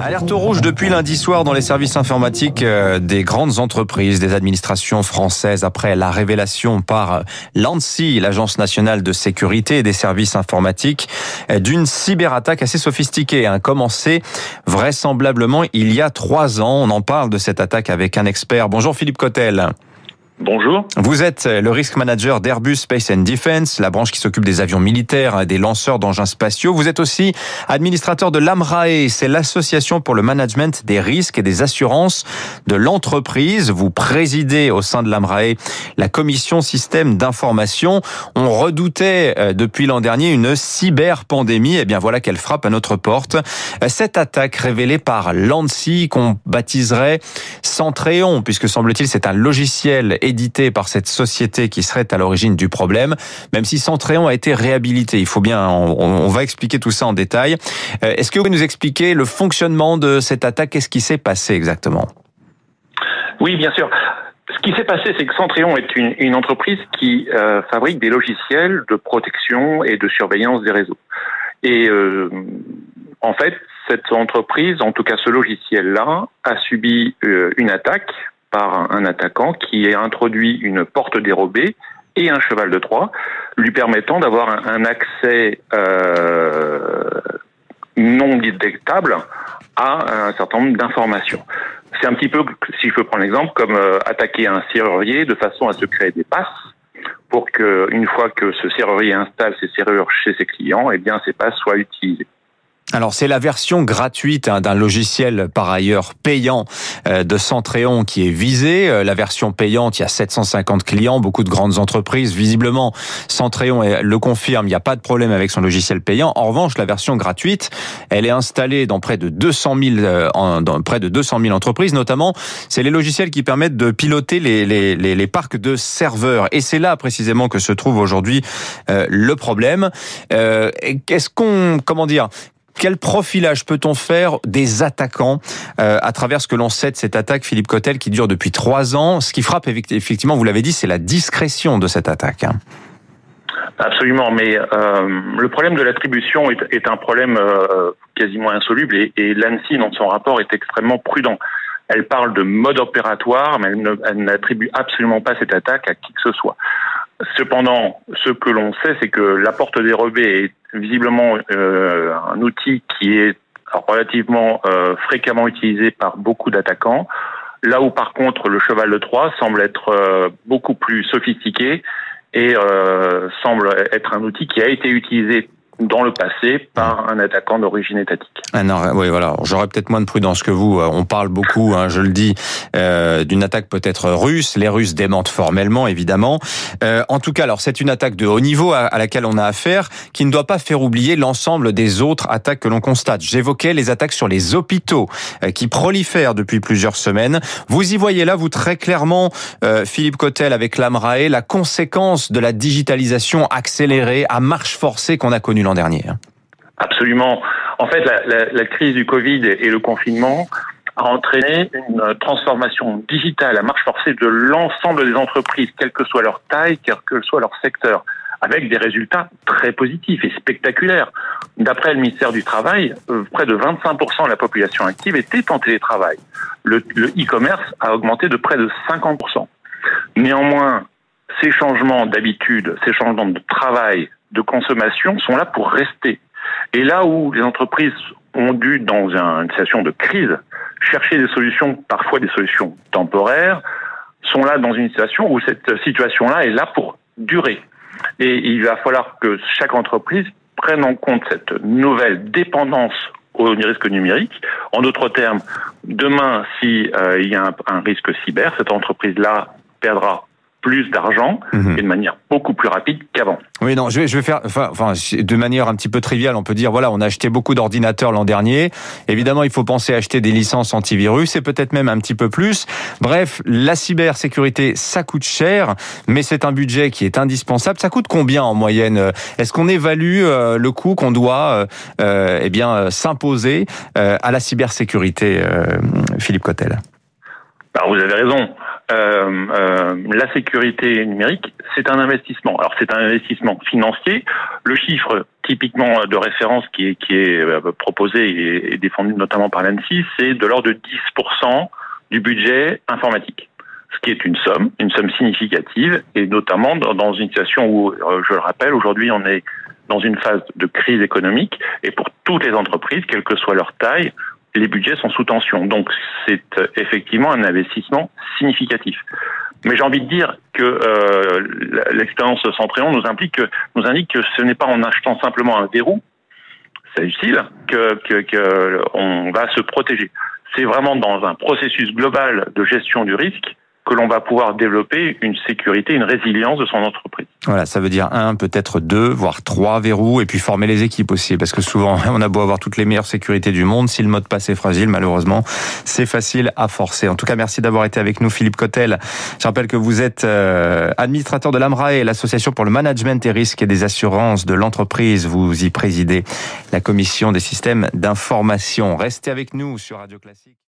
Alerte rouge depuis lundi soir dans les services informatiques euh, des grandes entreprises, des administrations françaises après la révélation par l'ANSI, l'Agence nationale de sécurité des services informatiques, euh, d'une cyberattaque assez sophistiquée, hein, commencée vraisemblablement il y a trois ans. On en parle de cette attaque avec un expert. Bonjour Philippe Cotel. Bonjour. Vous êtes le risk manager d'Airbus Space and Defense, la branche qui s'occupe des avions militaires et des lanceurs d'engins spatiaux. Vous êtes aussi administrateur de l'AMRAE, c'est l'association pour le management des risques et des assurances de l'entreprise. Vous présidez au sein de l'AMRAE la commission système d'information. On redoutait euh, depuis l'an dernier une cyber-pandémie. Eh bien voilà qu'elle frappe à notre porte. Cette attaque révélée par l'ANSI qu'on baptiserait Centréon, puisque semble-t-il c'est un logiciel édité par cette société qui serait à l'origine du problème, même si Centréon a été réhabilité. Il faut bien, on, va expliquer tout ça en détail. Euh, est-ce que vous pouvez nous expliquer le fonctionnement de cette attaque? Qu'est-ce qui s'est passé exactement? Oui, bien sûr. Ce qui s'est passé, c'est que Centréon est une, entreprise qui euh, fabrique des logiciels de protection et de surveillance des réseaux. Et euh, en fait, cette entreprise, en tout cas ce logiciel-là, a subi une attaque par un attaquant qui a introduit une porte dérobée et un cheval de Troie, lui permettant d'avoir un, accès euh, non détectable à un certain nombre d'informations. C'est un petit peu, si je peux prendre l'exemple, comme euh, attaquer un serrurier de façon à se créer des passes pour que, une fois que ce serrurier installe ses serrures chez ses clients, eh bien ces passes soient utilisées. Alors c'est la version gratuite hein, d'un logiciel par ailleurs payant euh, de Centréon qui est visée. Euh, la version payante, il y a 750 clients, beaucoup de grandes entreprises. Visiblement, Centréon le confirme, il n'y a pas de problème avec son logiciel payant. En revanche, la version gratuite, elle est installée dans près de 200 000, euh, près de 200 000 entreprises. Notamment, c'est les logiciels qui permettent de piloter les, les, parcs de serveurs. Et c'est là précisément que se trouve aujourd'hui le problème. Qu'est-ce qu'on, comment dire quel profilage peut-on faire des attaquants euh, à travers ce que l'on sait de cette attaque, Philippe Cotel, qui dure depuis trois ans? Ce qui frappe, effectivement, vous l'avez dit, c'est la discrétion de cette attaque. Hein. Absolument, mais euh, le problème de l'attribution est, un problème euh, quasiment insoluble et, et l'ANSI, dans son rapport, est extrêmement prudent. Elle parle de mode opératoire, mais elle n'attribue absolument pas cette attaque à qui que ce soit. Cependant, ce que l'on sait, c'est que la porte dérobée est visiblement euh, un outil qui est relativement euh, fréquemment utilisé par beaucoup d'attaquants. Là où par contre le cheval de Troie semble être euh, beaucoup plus sophistiqué et semble être un outil qui a été utilisé dans le passé par un attaquant d'origine étatique. Ah non, oui, voilà. J'aurais peut-être moins de prudence que vous. On parle beaucoup, hein, je le dis, euh, d'une attaque peut-être russe. Les Russes démentent formellement, évidemment. Euh, en tout cas, alors c'est une attaque de haut niveau à, laquelle on a affaire, qui ne doit pas faire oublier l'ensemble des autres attaques que l'on constate. J'évoquais les attaques sur les hôpitaux euh, qui prolifèrent depuis plusieurs semaines. Vous y voyez là, vous très clairement, euh, Philippe Cotel avec l'AMRAE, la conséquence de la digitalisation accélérée à marche forcée qu'on a connue dernier. Hein. Absolument. En fait, la, crise du Covid et le confinement a entraîné une transformation digitale à marche forcée de l'ensemble des entreprises, quelle que soit leur taille, quel que soit leur secteur, avec des résultats très positifs et spectaculaires. D'après le ministère du Travail, euh, près de 25% de la population active était en télétravail. Le e-commerce a augmenté de près de 50%. Néanmoins, ces changements d'habitude, ces changements de travail, de consommation sont là pour rester. Et là où les entreprises ont dû, dans une situation de crise, chercher des solutions, parfois des solutions temporaires, sont là dans une situation où cette situation-là est là pour durer. Et il va falloir que chaque entreprise prenne en compte cette nouvelle dépendance au risque numérique. En d'autres termes, demain, s'il euh, y a un, un risque cyber, cette entreprise-là perdra plus d'argent mhm. et de manière beaucoup plus rapide qu'avant. Oui, non, je vais, je vais faire, enfin, enfin, de manière un petit peu triviale, on peut dire, voilà, on a acheté beaucoup d'ordinateurs l'an dernier. Évidemment, il faut penser à acheter des licences antivirus et peut-être même un petit peu plus. Bref, la cybersécurité, ça coûte cher, mais c'est un budget qui est indispensable. Ça coûte combien en moyenne? Est-ce qu'on évalue euh, le coût qu'on doit, euh, euh, eh bien, s'imposer à la cybersécurité, Philippe Cotel? Bah, Vous avez raison. Euh, euh, la sécurité numérique, c'est un investissement. Alors c'est un investissement financier. Le chiffre typiquement de référence qui est, qui est euh, proposé et défendu notamment par l'ANSI, c'est de l'ordre de 10% du budget informatique. Ce qui est une somme, une somme significative, et notamment dans une situation où, je le rappelle, aujourd'hui on est dans une phase de crise économique, et pour toutes les entreprises, quelle que soit leur taille, les budgets sont sous tension. Donc c'est euh, effectivement un investissement significatif. Mais j'ai envie de dire que euh, l'expérience Centréon nous nous indique que ce n'est pas en achetant simplement un verrou, c'est utile, que, que, va se protéger. C'est vraiment dans un processus global de gestion du risque que l'on va pouvoir développer une sécurité, une résilience de son entreprise. Voilà, ça veut dire un, peut-être deux, voire trois verrous, et puis former les équipes aussi, parce que souvent, on a beau avoir toutes les meilleures sécurités du monde, si le mot de passe est fragile, malheureusement, c'est facile à forcer. En tout cas, merci d'avoir été avec nous, Philippe Cotel. Je rappelle que vous êtes euh, administrateur de l'AMRAE, l'association pour le management des risques et des assurances de l'entreprise. Vous y présidez la commission des systèmes d'information. Restez avec nous sur Radio Classique.